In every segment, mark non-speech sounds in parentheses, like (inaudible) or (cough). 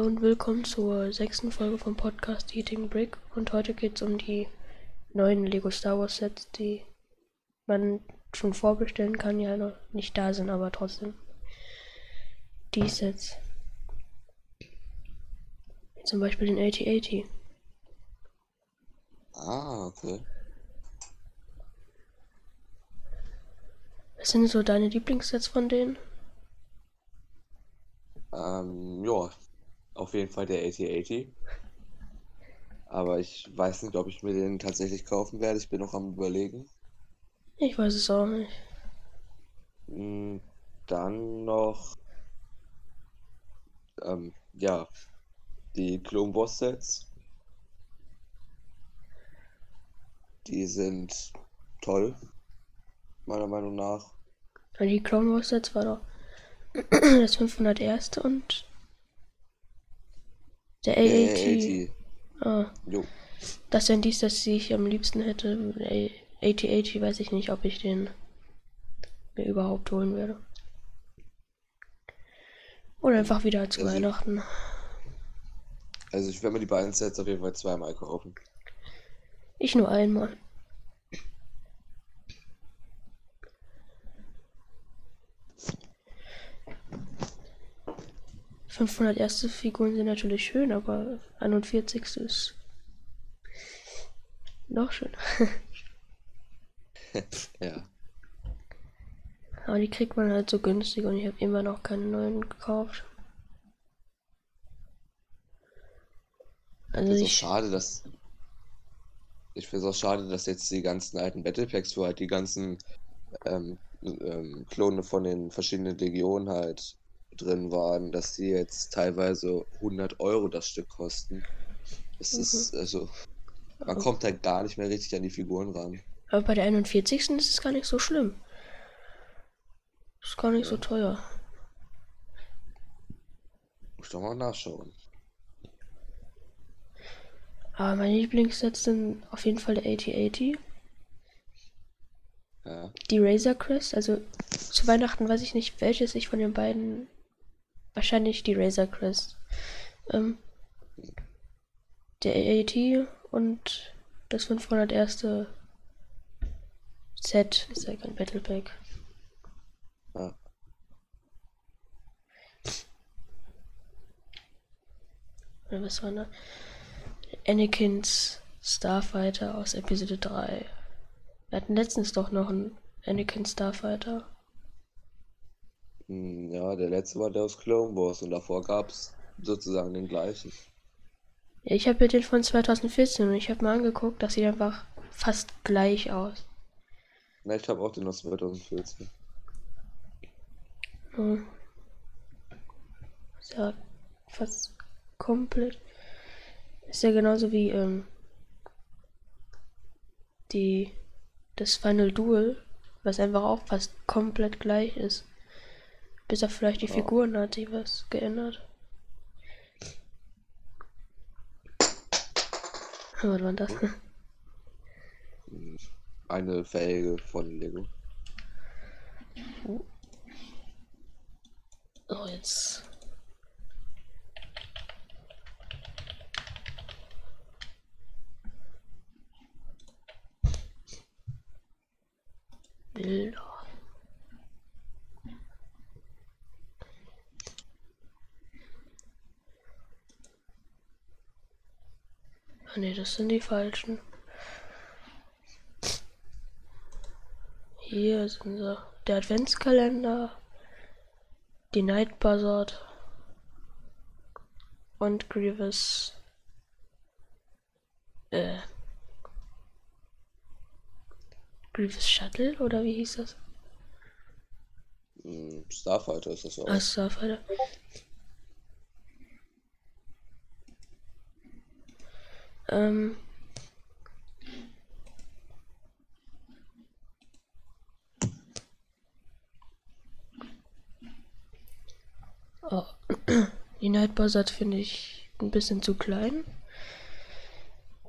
Hallo und willkommen zur sechsten Folge vom Podcast Eating Brick. Und heute geht es um die neuen Lego Star Wars Sets, die man schon vorbestellen kann, ja noch nicht da sind, aber trotzdem. Die Sets. Wie zum Beispiel den 8080. Ah, okay. Was sind so deine Lieblingssets von denen? Ähm, ja, auf jeden Fall der 8080. Aber ich weiß nicht, ob ich mir den tatsächlich kaufen werde. Ich bin noch am Überlegen. Ich weiß es auch nicht. Mm, Dann noch, ähm, ja, die Clone Wars Sets. Die sind toll, meiner Meinung nach. Die Clone Wars Sets war doch (clears throat) das 501. und der AAT. 80, Ah, jo. das wären die Sets, die ich am liebsten hätte. 8080 weiß ich nicht, ob ich den mir überhaupt holen werde. Oder einfach wieder zu Also- Weihnachten. Also ich werde mir die beiden Sets auf jeden Fall zweimal kaufen. Ich nur einmal. Fünfhundert erste Figuren sind natürlich schön, aber 41. ist noch schön. (laughs) Ja. Aber die kriegt man halt so günstig und ich habe immer noch keine neuen gekauft. Also Ich finde es schade, dass. Ich finde es auch schade, dass jetzt die ganzen alten Battle Packs, wo halt die ganzen ähm, ähm, Klone von den verschiedenen Legionen halt drin waren, dass die jetzt teilweise 100 Euro das Stück kosten. Es ist, also, man kommt halt gar nicht mehr richtig an die Figuren ran. aber bei der 41. ist es gar nicht so schlimm. Ist gar nicht so Ja. teuer. Muss doch mal nachschauen. Aber meine Lieblingssets sind auf jeden Fall der 8080, Ja. die Razor Crest. Also zu Weihnachten weiß ich nicht, welches ich von den beiden. Wahrscheinlich die Razor Crest. Ähm, der AAT und das 501. Set ist ja kein Battle Pack. ja. Oder was war da? Anakins Starfighter aus Episode 3. Wir hatten letztens doch noch einen Anakin Starfighter. Hm, Ja, der letzte war der aus Clone Wars und davor gab es sozusagen den gleichen. Ich habe ja den von 2014 und ich habe mal angeguckt, das sieht einfach fast gleich aus. Na, ich habe auch den aus 2014. Hm. Ist ja fast komplett. Ist ja genauso wie ähm, die das Final Duel, was einfach auch fast komplett gleich ist. Bis auf vielleicht die Ja. Figuren hat sich was geändert. Was war das? Hm, Eine Felge von Lego. Oh, jetzt. Bilder. Ah ne, das sind die falschen. Hier sind sie. Der Adventskalender, die Night Buzzard und Grievous. Äh. Grievous Shuttle oder wie hieß das? Hm, Starfighter ist das auch. Ah, Starfighter. Ähm. Oh. (clears throat) Die Night Buzzard finde ich ein bisschen zu klein.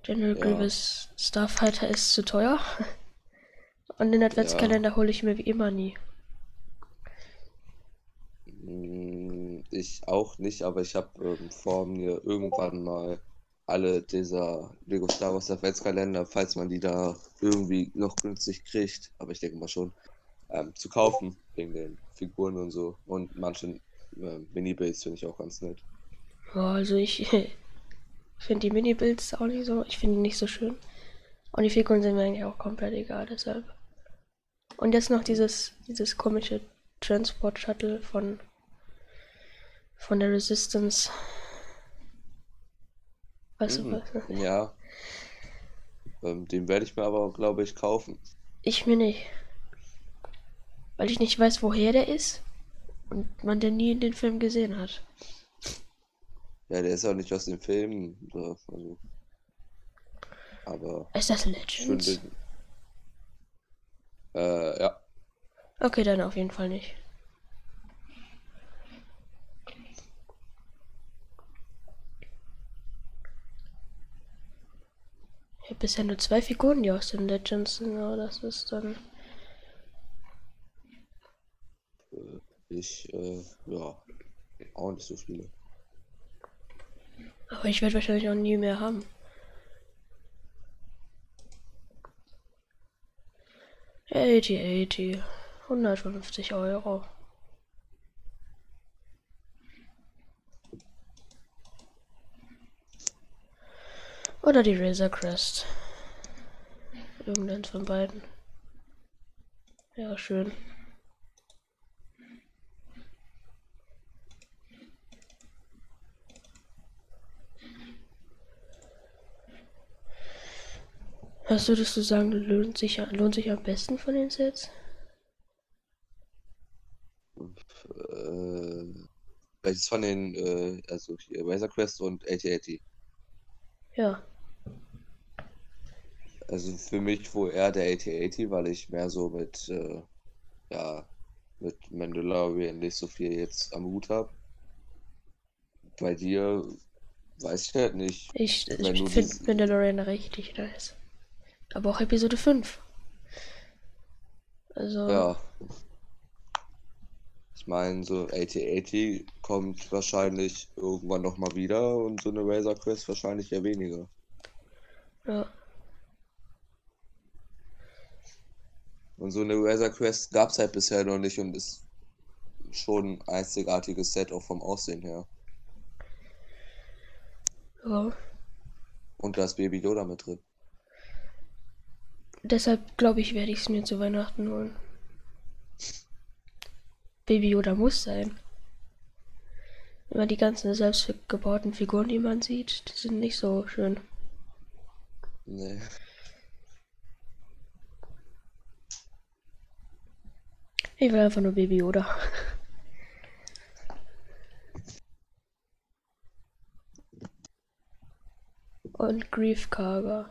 General Ja. Grievous Starfighter ist zu teuer. (laughs) Und den Adventskalender hole ich mir wie immer nie. Hm, ich auch nicht, aber ich habe ähm, vor mir irgendwann mal alle dieser Lego Star Wars Adventskalender, falls man die da irgendwie noch günstig kriegt, aber ich denke mal schon, ähm, zu kaufen, wegen den Figuren und so. Und manche äh, Mini-Builds finde ich auch ganz nett. Ja, also ich (laughs) finde die Mini-Builds auch nicht so, ich finde die nicht so schön. Und die Figuren sind mir eigentlich auch komplett egal, deshalb. Und jetzt noch dieses, dieses komische Transport Shuttle von, von der Resistance. Weißt du Mhm. was? (laughs) Ja, ähm, den werde ich mir aber, glaube ich, kaufen. Ich mir nicht. Weil ich nicht weiß, woher der ist. Und man den nie in den Film gesehen hat. Ja, der ist auch nicht aus dem Film. So, also. Aber Ist das Legends? Äh, ja. Okay, dann auf jeden Fall nicht. Bisher nur zwei Figuren, die aus den Legends sind, aber das ist dann. Ich, äh, ja, auch nicht so viele. Aber ich werde wahrscheinlich auch nie mehr haben. Eighty, eighty. 150 Euro. Oder die Razor Crest. Irgendeins von beiden. Ja, schön. Was würdest du sagen, lohnt sich, lohnt sich am besten von den Sets? Äh, welches von den, äh, also hier Razor Crest und AT-AT? Ja, Also für mich wohl eher der AT-AT, weil ich mehr so mit, äh, ja, mit Mandalorian nicht so viel jetzt am Hut habe. Bei dir weiß ich halt nicht. ich, ich finde Mandalorian richtig nice. Aber auch Episode 5. Also, Ja. Ich meine, so AT-AT kommt wahrscheinlich irgendwann nochmal wieder und so eine Razor Crest wahrscheinlich eher weniger. ja. Und so eine Razor Crest gab es halt bisher noch nicht und ist schon ein einzigartiges Set auch vom Aussehen her. ja. Und da ist Baby Yoda mit drin. Deshalb glaube ich, werde ich es mir zu Weihnachten holen. Baby Yoda muss sein. Immer die ganzen selbstgebauten Figuren, die man sieht, die sind nicht so schön. Nee. Ich will einfach nur Baby Yoda. Und Grief. Aber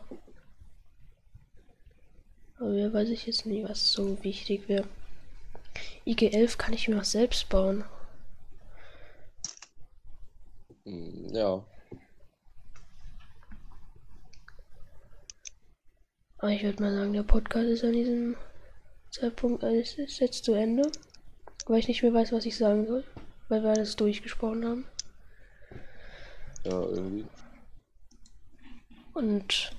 hier weiß ich jetzt nicht, was so wichtig wäre. IG-11 kann ich mir auch selbst bauen. Hm, Ja. Aber ich würde mal sagen, der Podcast ist an diesem Zeitpunkt äh, ist, ist jetzt zu Ende. Weil ich nicht mehr weiß, was ich sagen soll. Weil wir alles durchgesprochen haben. Ja, irgendwie. Und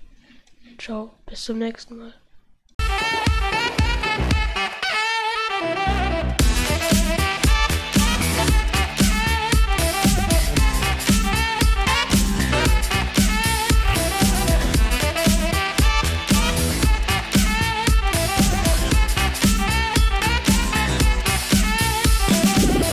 ciao, bis zum nächsten Mal.